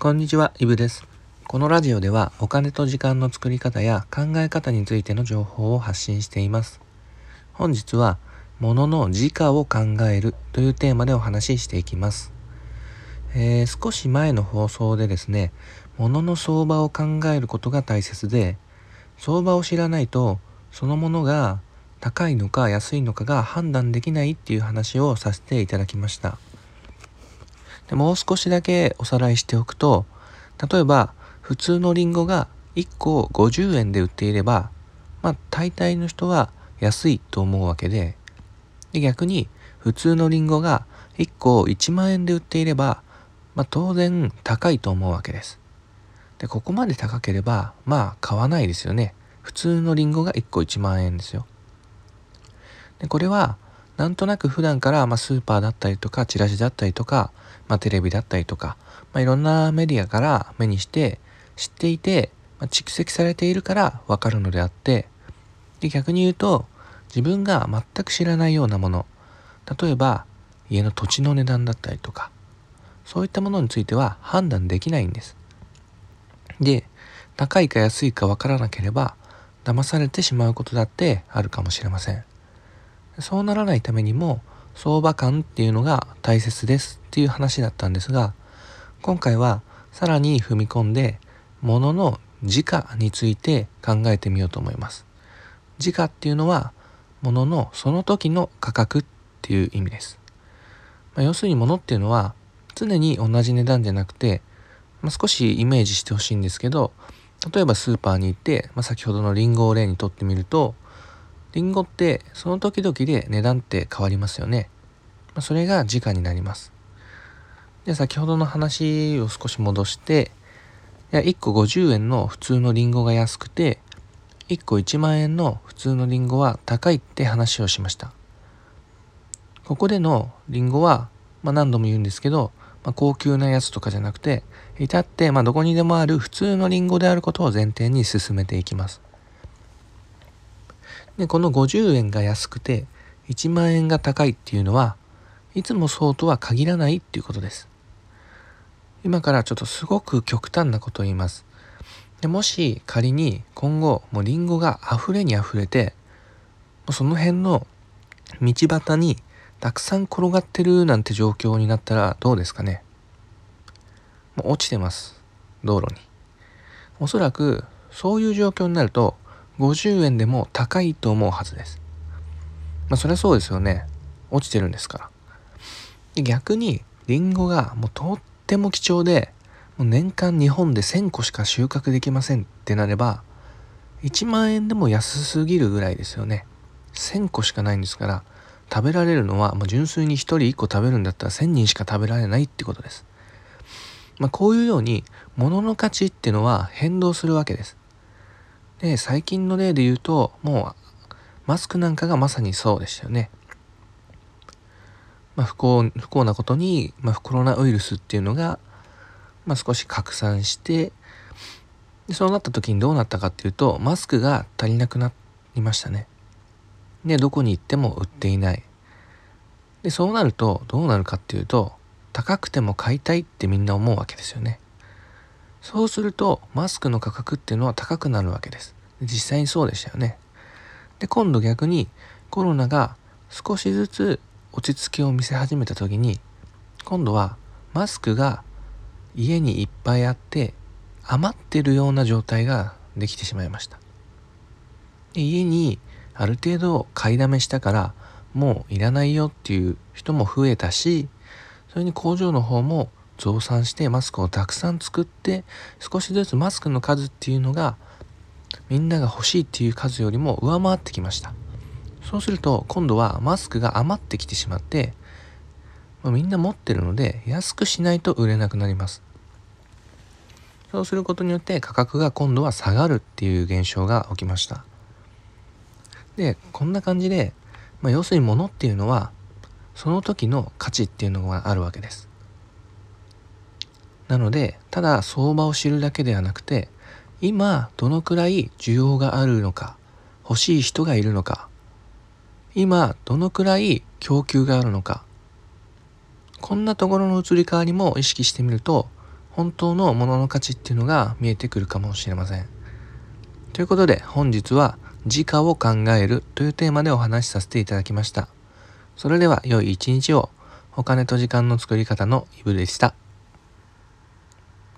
こんにちは、イブです。このラジオではお金と時間の作り方や考え方についての情報を発信しています。本日は、物の時価を考えるというテーマでお話ししていきます。えー、少し前の放送でですね、物の相場を考えることが大切で、相場を知らないと、そのものが高いのか安いのかが判断できないっていう話をさせていただきました。でもう少しだけおさらいしておくと、例えば普通のリンゴが1個50円で売っていれば、まあ大体の人は安いと思うわけで、で逆に普通のリンゴが1個1万円で売っていれば、まあ当然高いと思うわけです。で、ここまで高ければ、まあ買わないですよね。普通のリンゴが1個1万円ですよ。で、これはなんとなく普段から、まあ、スーパーだったりとかチラシだったりとか、まあ、テレビだったりとか、まあ、いろんなメディアから目にして知っていて、まあ、蓄積されているからわかるのであってで逆に言うと自分が全く知らないようなもの例えば家の土地の値段だったりとかそういったものについては判断できないんです。で高いか安いかわからなければ騙されてしまうことだってあるかもしれません。そうならないためにも相場感っていうのが大切ですっていう話だったんですが今回はさらに踏み込んで物の時価について考えてみようと思います。時価っていうのは物のその時の価格っていう意味です、まあ、要するに物っていうのは常に同じ値段じゃなくて、まあ、少しイメージしてほしいんですけど例えばスーパーに行って、まあ、先ほどのリンゴを例にとってみるとリンゴってその時々で値段って変わりますよね。それが時価になります。で、先ほどの話を少し戻して、いや1個50円の普通のリンゴが安くて、1個1万円の普通のリンゴは高いって話をしました。ここでのリンゴは、まあ、何度も言うんですけど、まあ、高級なやつとかじゃなくて、至って、まあ、どこにでもある普通のリンゴであることを前提に進めていきます。で、この50円が安くて1万円が高いっていうのはいつもそうとは限らないっていうことです。今からちょっとすごく極端なことを言います。でもし仮に今後もうリンゴが溢れに溢れてその辺の道端にたくさん転がってるなんて状況になったらどうですかねもう落ちてます道路におそらくそういう状況になると50円でも高いと思うはずです。まあそりゃそうですよね。落ちてるんですから。で逆にリンゴがもうとっても貴重でもう年間日本で1000個しか収穫できませんってなれば1万円でも安すぎるぐらいですよね。1000個しかないんですから食べられるのはもう純粋に1人1個食べるんだったら1000人しか食べられないってことです。まあ、こういうように物の価値っていうのは変動するわけです。で、最近の例で言うと、もう、マスクなんかがまさにそうでしたよね。まあ、不幸、不幸なことに、まあ、コロナウイルスっていうのが、まあ、少し拡散して、でそうなった時にどうなったかっていうと、マスクが足りなくなりましたね。で、どこに行っても売っていない。で、そうなると、どうなるかっていうと、高くても買いたいってみんな思うわけですよね。そうするとマスクの価格っていうのは高くなるわけです。実際にそうでしたよね。で今度逆にコロナが少しずつ落ち着きを見せ始めた時に今度はマスクが家にいっぱいあって余ってるような状態ができてしまいました。で家にある程度買いだめしたからもういらないよっていう人も増えたしそれに工場の方も増産してマスクをたくさん作って少しずつマスクの数っていうのがみんなが欲しいっていう数よりも上回ってきました。そうすると今度はマスクが余ってきてしまって、まあ、みんな持ってるので安くしないと売れなくなります。そうすることによって価格が今度は下がるっていう現象が起きました。でこんな感じで、まあ、要するに物っていうのはその時の価値っていうのがあるわけです。なのでただ相場を知るだけではなくて今どのくらい需要があるのか欲しい人がいるのか今どのくらい供給があるのかこんなところの移り変わりも意識してみると本当のものの価値っていうのが見えてくるかもしれません。ということで本日は時価を考えるというテーマでお話しさせていただきました。それでは良い一日をお金と時間の作り方のイブでした。